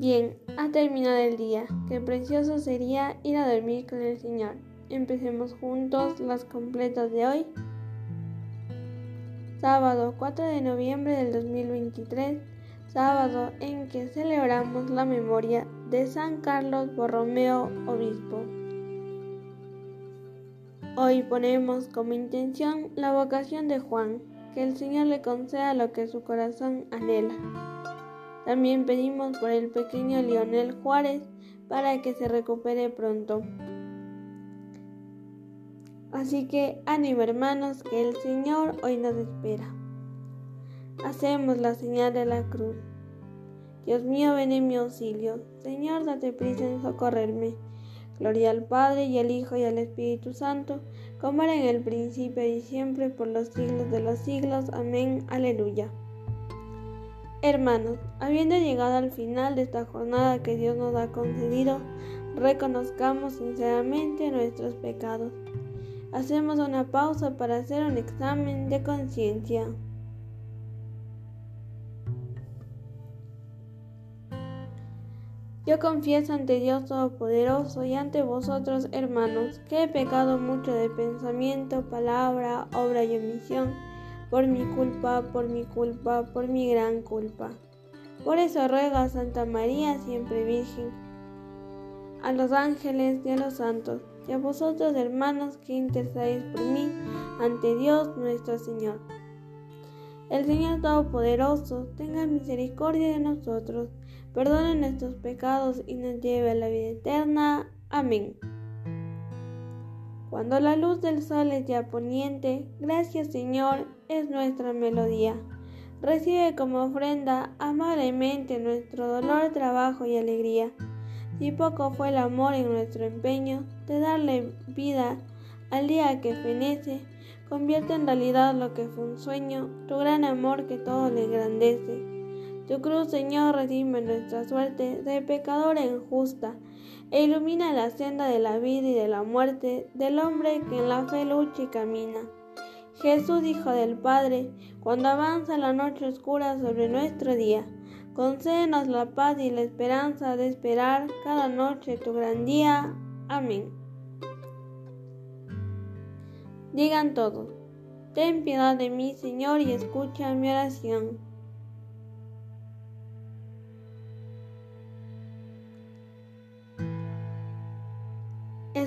Bien, ha terminado el día. Qué precioso sería ir a dormir con el Señor. Empecemos juntos las completas de hoy. Sábado 4 de noviembre del 2023, sábado en que celebramos la memoria de San Carlos Borromeo, obispo. Hoy ponemos como intención la vocación de Juan, que el Señor le conceda lo que su corazón anhela. También pedimos por el pequeño Lionel Juárez para que se recupere pronto. Así que ánimo hermanos, que el Señor hoy nos espera. Hacemos la señal de la cruz. Dios mío, ven en mi auxilio. Señor, date prisa en socorrerme. Gloria al Padre y al Hijo y al Espíritu Santo, como era en el principio y siempre, por los siglos de los siglos. Amén. Aleluya. Hermanos, habiendo llegado al final de esta jornada que Dios nos ha concedido, reconozcamos sinceramente nuestros pecados. Hacemos una pausa para hacer un examen de conciencia. Yo confieso ante Dios Todopoderoso y ante vosotros, hermanos, que he pecado mucho de pensamiento, palabra, obra y omisión por mi culpa, por mi culpa, por mi gran culpa. Por eso ruego a Santa María, siempre Virgen, a los ángeles y a los santos, y a vosotros hermanos que intercedéis por mí ante Dios nuestro Señor. El Señor Todopoderoso tenga misericordia de nosotros, perdone nuestros pecados y nos lleve a la vida eterna. Amén. Cuando la luz del sol es ya poniente, gracias Señor es nuestra melodía. Recibe como ofrenda amablemente nuestro dolor, trabajo y alegría. Si poco fue el amor en nuestro empeño de darle vida al día que fenece, convierte en realidad lo que fue un sueño, tu gran amor que todo le engrandece. Tu cruz, Señor, redime nuestra suerte de pecadora injusta e ilumina la senda de la vida y de la muerte del hombre que en la fe lucha y camina. Jesús, Hijo del Padre, cuando avanza la noche oscura sobre nuestro día, concédenos la paz y la esperanza de esperar cada noche tu gran día. Amén. Digan todos, ten piedad de mí, Señor, y escucha mi oración.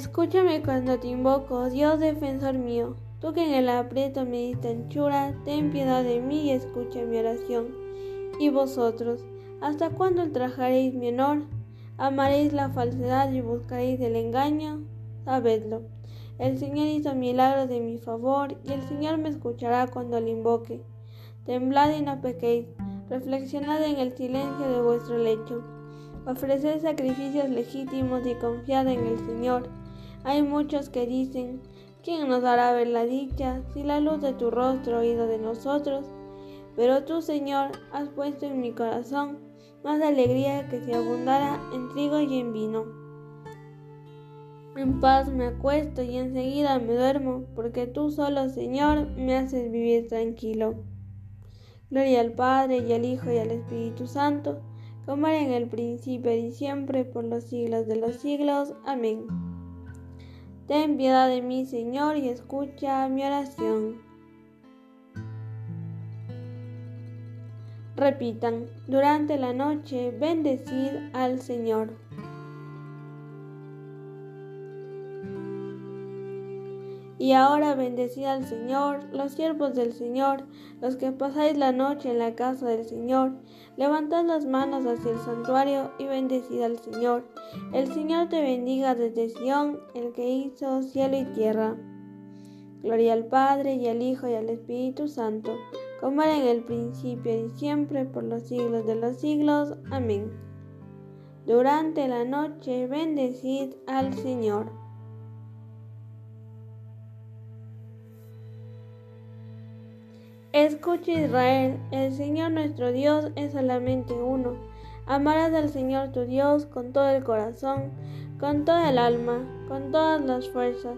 Escúchame cuando te invoco, Dios defensor mío. Tú que en el aprieto me diste anchura, ten piedad de mí y escucha mi oración. Y vosotros, ¿hasta cuándo ultrajaréis mi honor? ¿Amaréis la falsedad y buscaréis el engaño? Sabedlo. El Señor hizo milagros de mi favor y el Señor me escuchará cuando le invoque. Temblad y no pequéis, reflexionad en el silencio de vuestro lecho. Ofreced sacrificios legítimos y confiad en el Señor. Hay muchos que dicen, ¿quién nos hará ver la dicha si la luz de tu rostro ha ido de nosotros? Pero tú, Señor, has puesto en mi corazón más alegría que si abundara en trigo y en vino. En paz me acuesto y enseguida me duermo, porque tú solo, Señor, me haces vivir tranquilo. Gloria al Padre y al Hijo y al Espíritu Santo, como era en el principio y siempre, por los siglos de los siglos. Amén. Ten piedad de mí, Señor, y escucha mi oración. Repitan, durante la noche, bendecid al Señor. Y ahora bendecid al Señor, los siervos del Señor, los que pasáis la noche en la casa del Señor. Levantad las manos hacia el santuario y bendecid al Señor. El Señor te bendiga desde Sión, el que hizo cielo y tierra. Gloria al Padre y al Hijo y al Espíritu Santo, como era en el principio y siempre, por los siglos de los siglos. Amén. Durante la noche bendecid al Señor. Escucha Israel, el Señor nuestro Dios es solamente uno. Amarás al Señor tu Dios con todo el corazón, con toda el alma, con todas las fuerzas.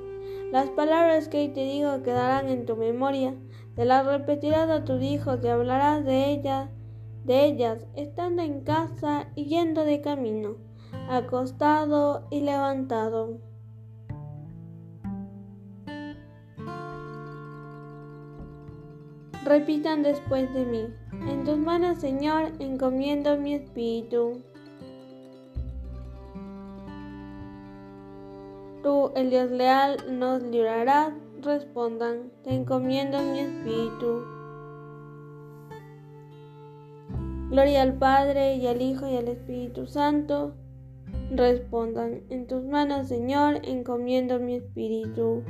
Las palabras que te digo quedarán en tu memoria, te las repetirás a tus hijos y hablarás de ellas de ellas estando en casa y yendo de camino, acostado y levantado. Repitan después de mí, en tus manos Señor encomiendo mi espíritu. Tú, el Dios leal, nos librarás, respondan, te encomiendo mi espíritu. Gloria al Padre y al Hijo y al Espíritu Santo. Respondan, en tus manos, Señor, encomiendo mi espíritu.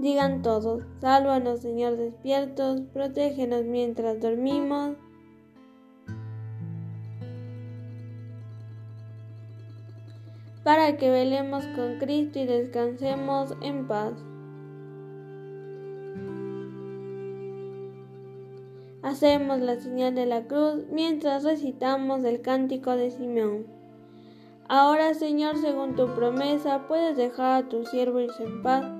Digan todos, sálvanos, Señor, despiertos, protégenos mientras dormimos. Para que velemos con Cristo y descansemos en paz. Hacemos la señal de la cruz mientras recitamos el cántico de Simeón. Ahora, Señor, según tu promesa, puedes dejar a tu siervo irse en paz,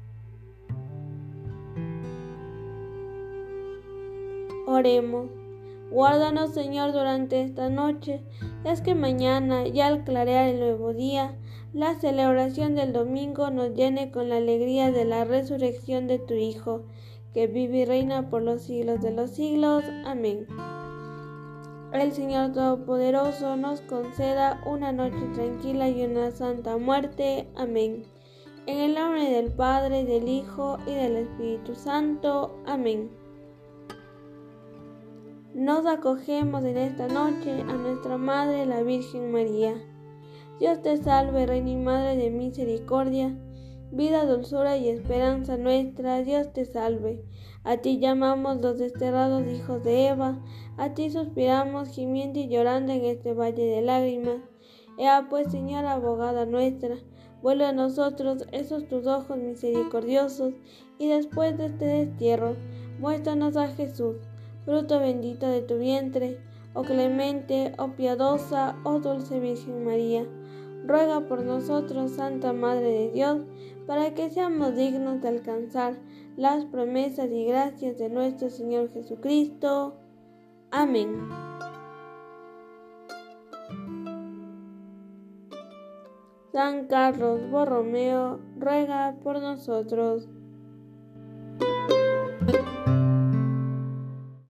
Oremos. Guárdanos, Señor, durante esta noche, es que mañana, ya al clarear el nuevo día, la celebración del domingo nos llene con la alegría de la resurrección de tu Hijo, que vive y reina por los siglos de los siglos. Amén el Señor Todopoderoso nos conceda una noche tranquila y una santa muerte. Amén. En el nombre del Padre, del Hijo y del Espíritu Santo. Amén. Nos acogemos en esta noche a nuestra Madre, la Virgen María. Dios te salve, Reina y Madre de Misericordia, vida, dulzura y esperanza nuestra. Dios te salve. A ti llamamos los desterrados hijos de Eva, a ti suspiramos gimiendo y llorando en este valle de lágrimas. Ea pues, Señora abogada nuestra, vuelve a nosotros esos tus ojos misericordiosos, y después de este destierro, muéstranos a Jesús, fruto bendito de tu vientre, oh clemente, oh piadosa, oh dulce Virgen María. Ruega por nosotros, Santa Madre de Dios, para que seamos dignos de alcanzar las promesas y gracias de nuestro Señor Jesucristo. Amén. San Carlos Borromeo ruega por nosotros.